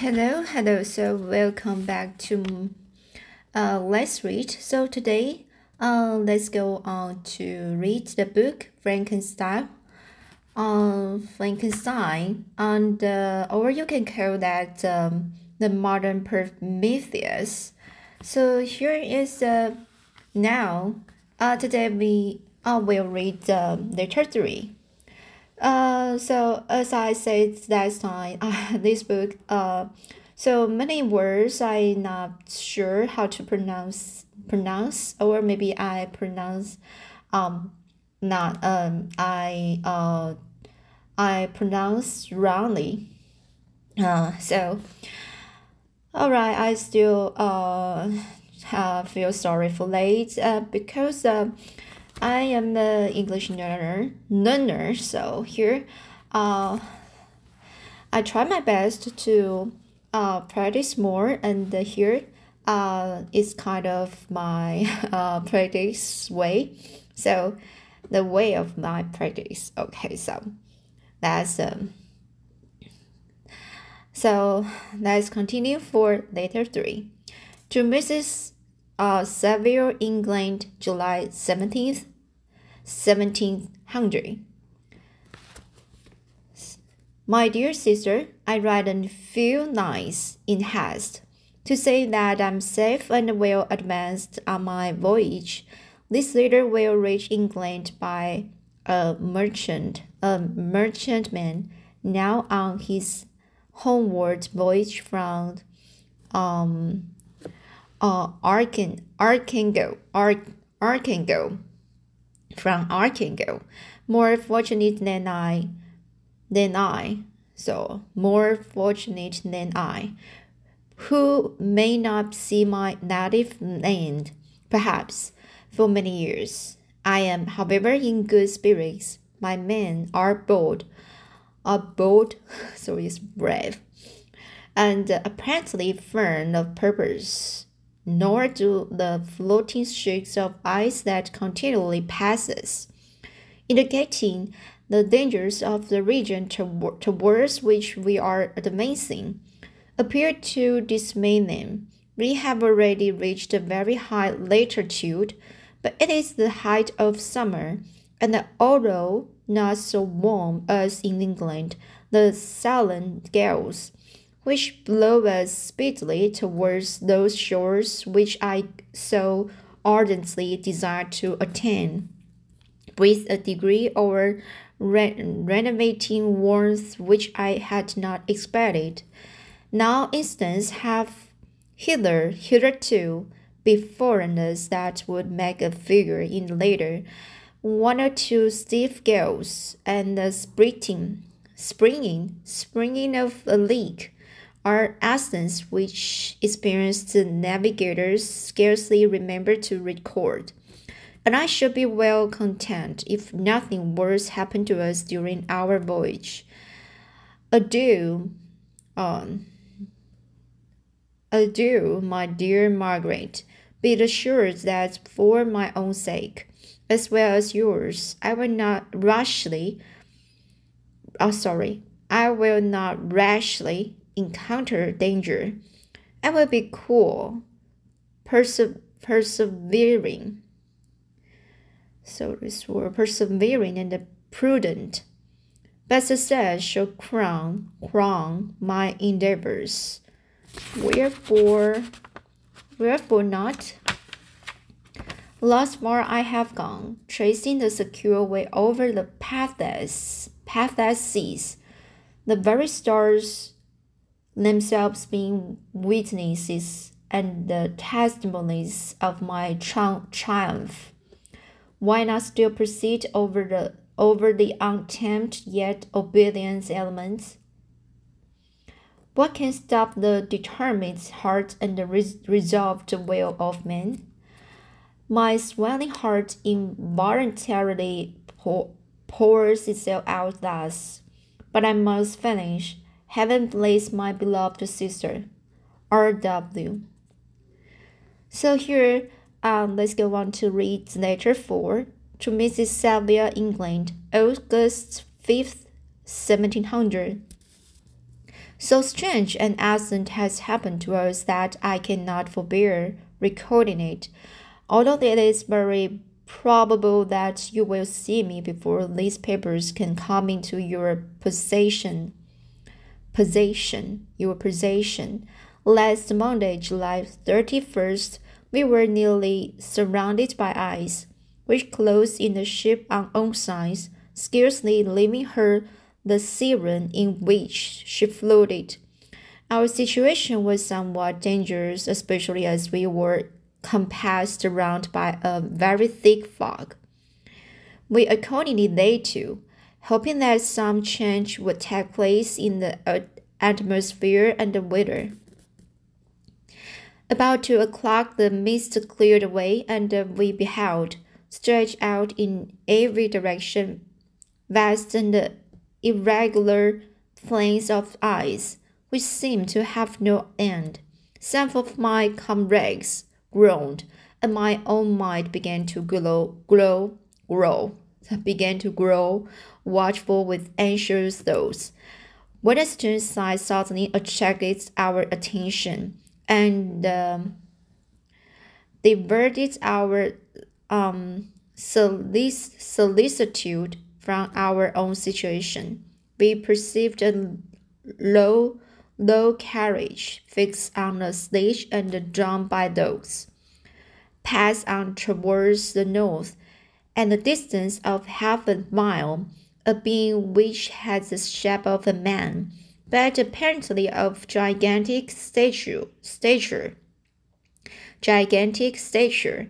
Hello, hello. So welcome back to uh, Let's Read. So today, uh, let's go on to read the book Frankenstein. Uh, Frankenstein, and uh, or you can call that um, the modern Prometheus. So here is uh, now. Uh, today we uh, will read uh, letter three. Uh, so as I said last time, uh, this book, uh, so many words I'm not sure how to pronounce pronounce or maybe I pronounce um not um I uh I pronounce wrongly. Uh, so all right, I still uh, uh feel sorry for late uh, because uh, I am an English learner, learner. So here, uh, I try my best to uh, practice more, and here, uh, it's kind of my uh, practice way. So, the way of my practice. Okay, so that's um. So let's continue for letter three. To Mrs uh, Saville, England, July 17th, 1700. My dear sister, I write a few lines in haste to say that I'm safe and well advanced on my voyage. This letter will reach England by a merchant, a merchantman now on his homeward voyage from um, uh, Arkan, Archangel, Arch, Archangel, from Archangel, more fortunate than I, than I, so more fortunate than I, who may not see my native land, perhaps, for many years. I am, however, in good spirits. My men are bold, are bold, so is brave, and apparently firm of purpose nor do the floating streaks of ice that continually passes, indicating the dangers of the region towards which we are advancing, appear to dismay them. We have already reached a very high latitude, but it is the height of summer, and although not so warm as in England, the sullen gales which blow us speedily towards those shores which I so ardently desire to attain, with a degree of re renovating warmth which I had not expected. Now instance have hither hitherto befallen us that would make a figure in the later one or two stiff gales and the springing, springing, springing of a leak are accidents which experienced navigators scarcely remember to record. And I should be well content if nothing worse happened to us during our voyage. Adieu, um, adieu, my dear Margaret. Be assured that for my own sake, as well as yours, I will not rashly, oh sorry, I will not rashly encounter danger. I will be cool, perse- persevering. So this word persevering and prudent. But success shall crown crown my endeavors. Wherefore, wherefore not? Thus far I have gone, tracing the secure way over the pathless, pathless seas. The very stars themselves being witnesses and the testimonies of my tri triumph. Why not still proceed over the over the untamed yet obedient elements? What can stop the determined heart and the res resolved will of man? My swelling heart involuntarily pour, pours itself out thus, but I must finish Heaven bless my beloved sister, R.W. So here, um, let's go on to read letter 4 to Mrs. Sylvia England, August 5th, 1700. So strange an accident has happened to us that I cannot forbear recording it, although it is very probable that you will see me before these papers can come into your possession. Possession, your possession. Last Monday, July 31st, we were nearly surrounded by ice, which closed in the ship on all sides, scarcely leaving her the siren in which she floated. Our situation was somewhat dangerous, especially as we were compassed around by a very thick fog. We accordingly lay to, hoping that some change would take place in the uh, atmosphere and the weather. About two o'clock, the mist cleared away, and we beheld, stretched out in every direction, vast and irregular plains of ice, which seemed to have no end. Some of my comrades groaned, and my own mind began to grow, grow, grow, began to grow, watchful with anxious thoughts. Strange sight suddenly attracted our attention and um, diverted our um, solic- solicitude from our own situation. We perceived a low, low carriage fixed on a stage and drawn by dogs, pass on towards the north, and the distance of half a mile, a being which had the shape of a man but apparently of gigantic stature, stature, gigantic stature,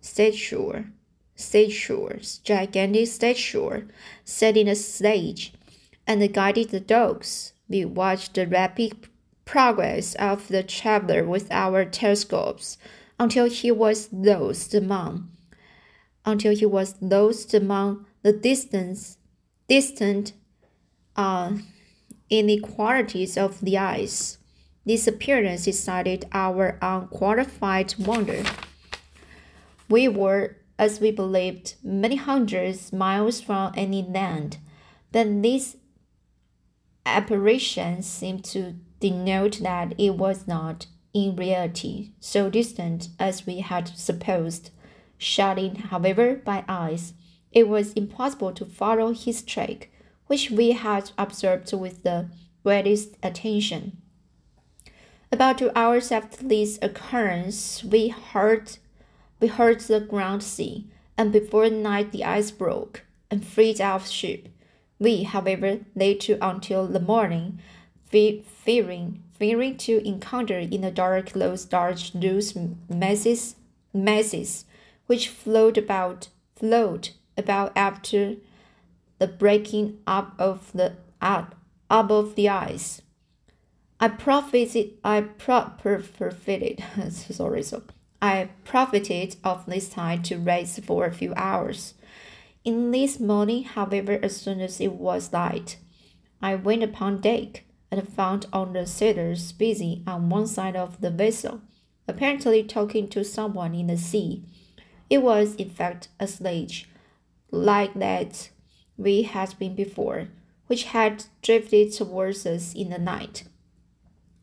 stature, stature, gigantic stature, set in a stage, and guided the dogs. We watched the rapid progress of the traveler with our telescopes until he was lost among until he was lost among the distance distant uh, inequalities of the ice. This appearance excited our unqualified wonder. We were, as we believed, many hundreds miles from any land, but this apparition seemed to denote that it was not, in reality, so distant as we had supposed. Shut in, however, by ice, it was impossible to follow his track which we had observed with the greatest attention. About two hours after this occurrence, we heard we heard the ground sea, and before night the ice broke and freed our ship. We, however, lay to until the morning, fearing fearing to encounter in the dark those large loose masses masses which flowed about float about after the breaking up of the up above the ice. I profited I pro- profited sorry so I profited of this time to rest for a few hours. In this morning, however, as soon as it was light, I went upon deck and found all the sailors busy on one side of the vessel, apparently talking to someone in the sea. It was, in fact, a sledge, like that we had been before, which had drifted towards us in the night.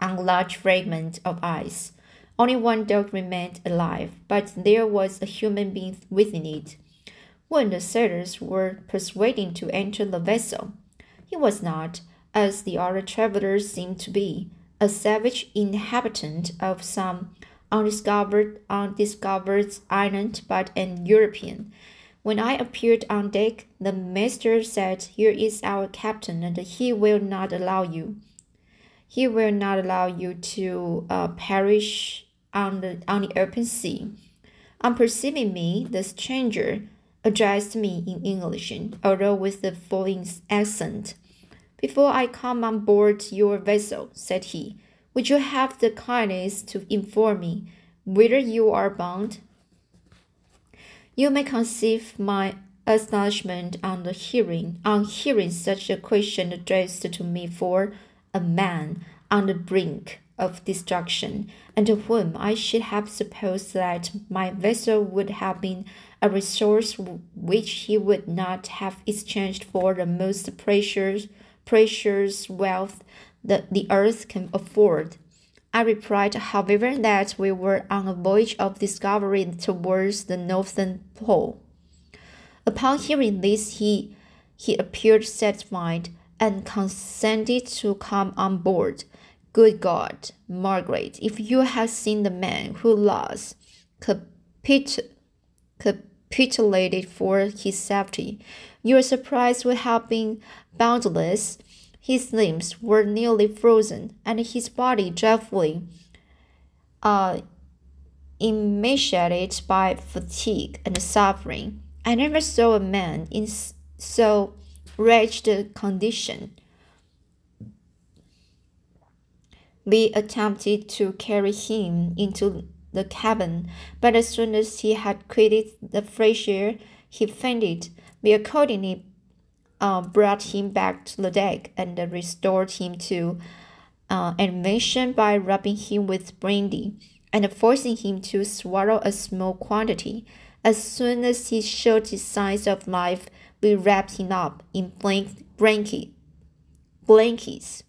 On a large fragment of ice, only one dog remained alive, but there was a human being within it. When the sailors were persuading to enter the vessel, he was not, as the other travelers seemed to be, a savage inhabitant of some undiscovered undiscovered island, but an European when I appeared on deck, the master said, Here is our captain, and he will not allow you. He will not allow you to uh, perish on the, on the open sea. On perceiving me, the stranger addressed me in English, although with a foreign accent. Before I come on board your vessel, said he, would you have the kindness to inform me whither you are bound? You may conceive my astonishment on the hearing on hearing such a question addressed to me for a man on the brink of destruction, and to whom I should have supposed that my vessel would have been a resource which he would not have exchanged for the most precious precious wealth the, the earth can afford. I replied, however, that we were on a voyage of discovery towards the northern pole. Upon hearing this, he, he appeared satisfied and consented to come on board. Good God, Margaret, if you had seen the man who lost capit capitulated for his safety, your surprise would have been boundless. His limbs were nearly frozen, and his body dreadfully uh, emaciated by fatigue and suffering. I never saw a man in so wretched condition. We attempted to carry him into the cabin, but as soon as he had quitted the fresh air, he fainted. We accordingly uh, brought him back to the deck and restored him to uh, animation by rubbing him with brandy and forcing him to swallow a small quantity. As soon as he showed signs of life, we wrapped him up in blank, blanket, blankets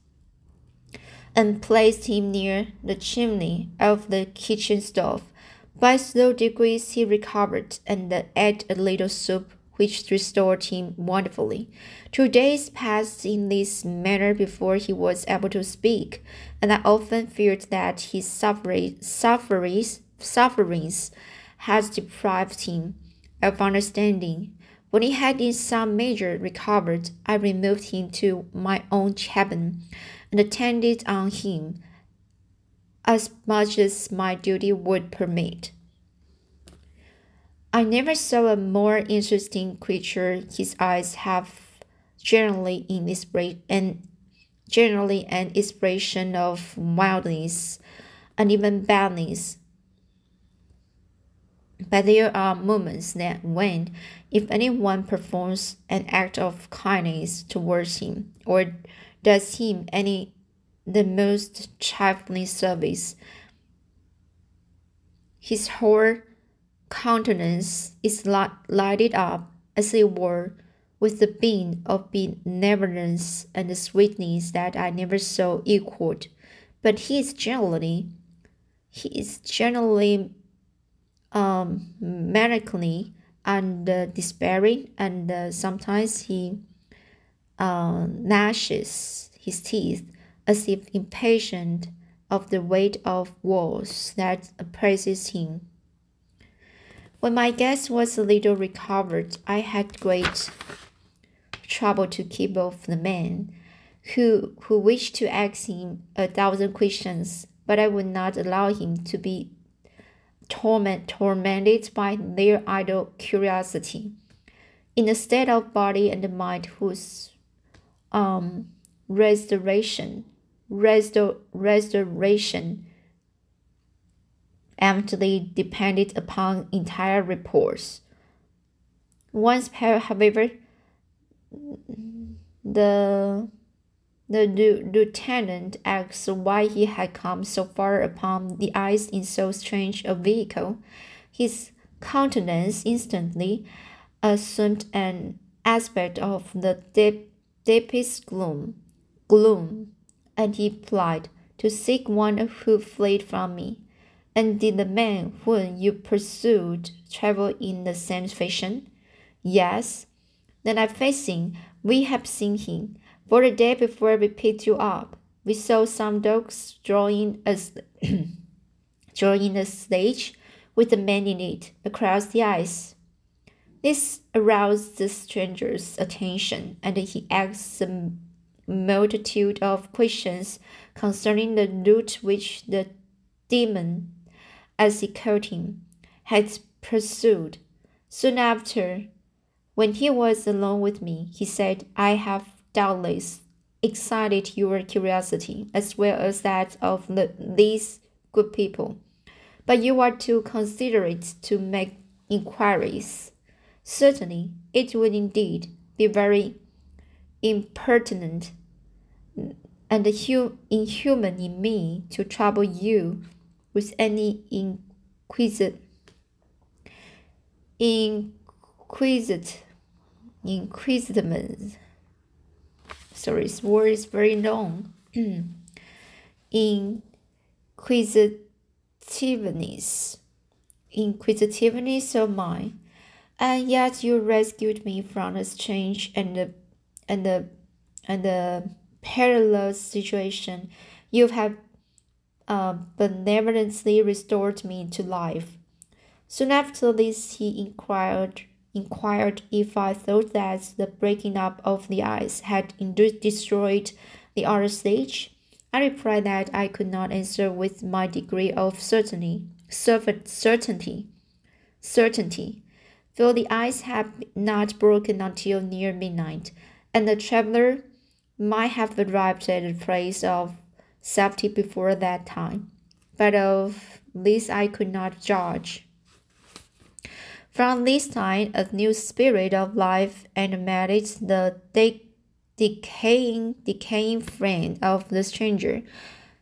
and placed him near the chimney of the kitchen stove. By slow degrees he recovered and ate a little soup which restored him wonderfully. Two days passed in this manner before he was able to speak, and I often feared that his sufferings, sufferings, had deprived him of understanding. When he had in some measure recovered, I removed him to my own cabin and attended on him as much as my duty would permit. I never saw a more interesting creature. His eyes have generally in and generally an expression of wildness and even badness. But there are moments that when, if anyone performs an act of kindness towards him, or does him any the most trifling service, his whole countenance is lighted up, as it were, with the beam of benevolence and sweetness that I never saw equaled. But he is generally, he is generally um, melancholy and uh, despairing, and uh, sometimes he uh, gnashes his teeth as if impatient of the weight of woes that oppresses him. When my guest was a little recovered, I had great trouble to keep off the man, who, who wished to ask him a thousand questions, but I would not allow him to be torment, tormented by their idle curiosity. In a state of body and mind whose um, restoration, restor, restoration emptily depended upon entire reports. Once, however, the the lieutenant asked why he had come so far upon the ice in so strange a vehicle. His countenance instantly assumed an aspect of the deep, deepest gloom, gloom, and he replied, "To seek one who fled from me." And did the man whom you pursued travel in the same fashion? Yes. Then I facing, we have seen him. For the day before we picked you up, we saw some dogs drawing a, drawing a stage with a man in it across the ice. This aroused the stranger's attention, and he asked a multitude of questions concerning the route which the demon as he called him, had pursued. Soon after, when he was alone with me, he said, I have doubtless excited your curiosity as well as that of the, these good people. But you are too considerate to make inquiries. Certainly, it would indeed be very impertinent and inhuman in me to trouble you with any inquisit inquisit inquisitement. Sorry, this word is very long. inquisitiveness, inquisitiveness of mine, and yet you rescued me from a strange and the, and the, and the perilous situation. You have uh, benevolently restored me to life. Soon after this, he inquired inquired if I thought that the breaking up of the ice had indeed destroyed the other stage. I replied that I could not answer with my degree of certainty, certainty, certainty, though the ice had not broken until near midnight, and the traveler might have arrived at a place of safety before that time. But of this I could not judge. From this time, a new spirit of life animated the de decaying, decaying friend of the stranger.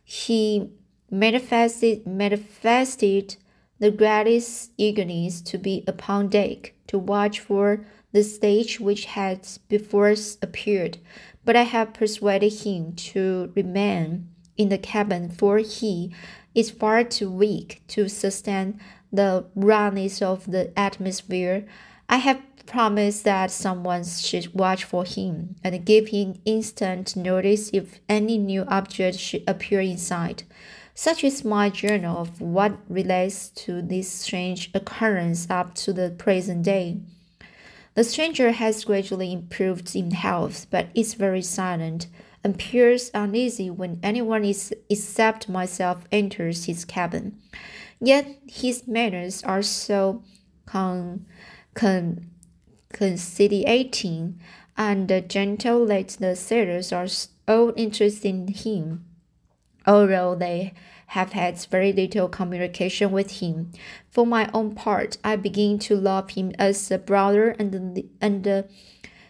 He manifested, manifested the greatest eagerness to be upon deck, to watch for the stage which had before appeared. But I have persuaded him to remain in the cabin, for he is far too weak to sustain the roughness of the atmosphere, I have promised that someone should watch for him and give him instant notice if any new object should appear inside. Such is my journal of what relates to this strange occurrence up to the present day. The stranger has gradually improved in health, but is very silent and appears uneasy when anyone is, except myself enters his cabin. Yet his manners are so con, con, conciliating and the gentle that the sailors are all interested in him, although they have had very little communication with him. For my own part, I begin to love him as a brother, and and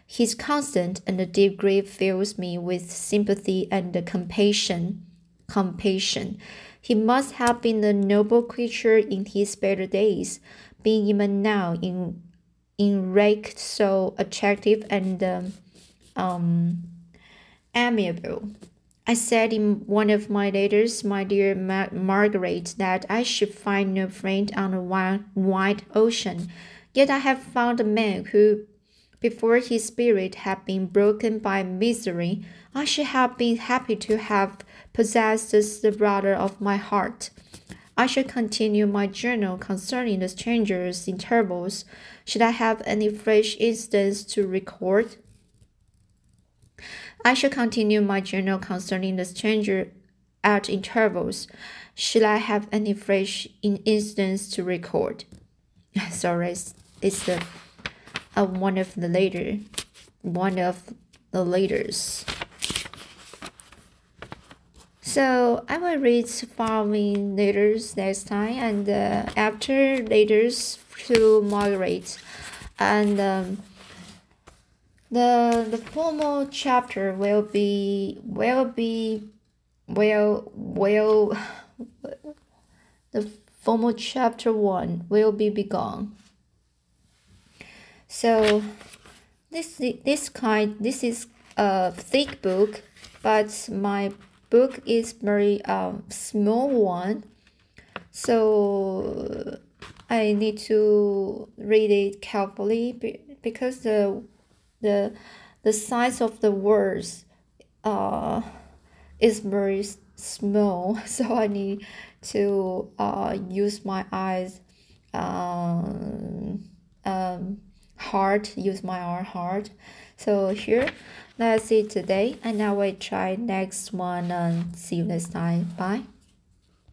his constant and deep grief fills me with sympathy and compassion. Compassion. He must have been a noble creature in his better days, being even now in enraged so attractive and um, amiable. I said in one of my letters, my dear Ma Margaret, that I should find no friend on the wide, wide ocean. Yet I have found a man who, before his spirit had been broken by misery, I should have been happy to have possessed the brother of my heart. I should continue my journal concerning the stranger's in intervals. Should I have any fresh instance to record? I shall continue my journal concerning the stranger at intervals. Should I have any fresh in instance to record? Sorry, it's the uh, one of the later, one of the leaders. So I will read following letters next time, and uh, after letters to Margaret, and um, the the formal chapter will be will be will will the formal chapter one will be begun. So this this kind this is a thick book, but my book is very um, small one. So I need to read it carefully because the the the size of the words uh is very small. So I need to uh use my eyes um um hard use my arm hard so here that's it today and I will try next one and see you next time. Bye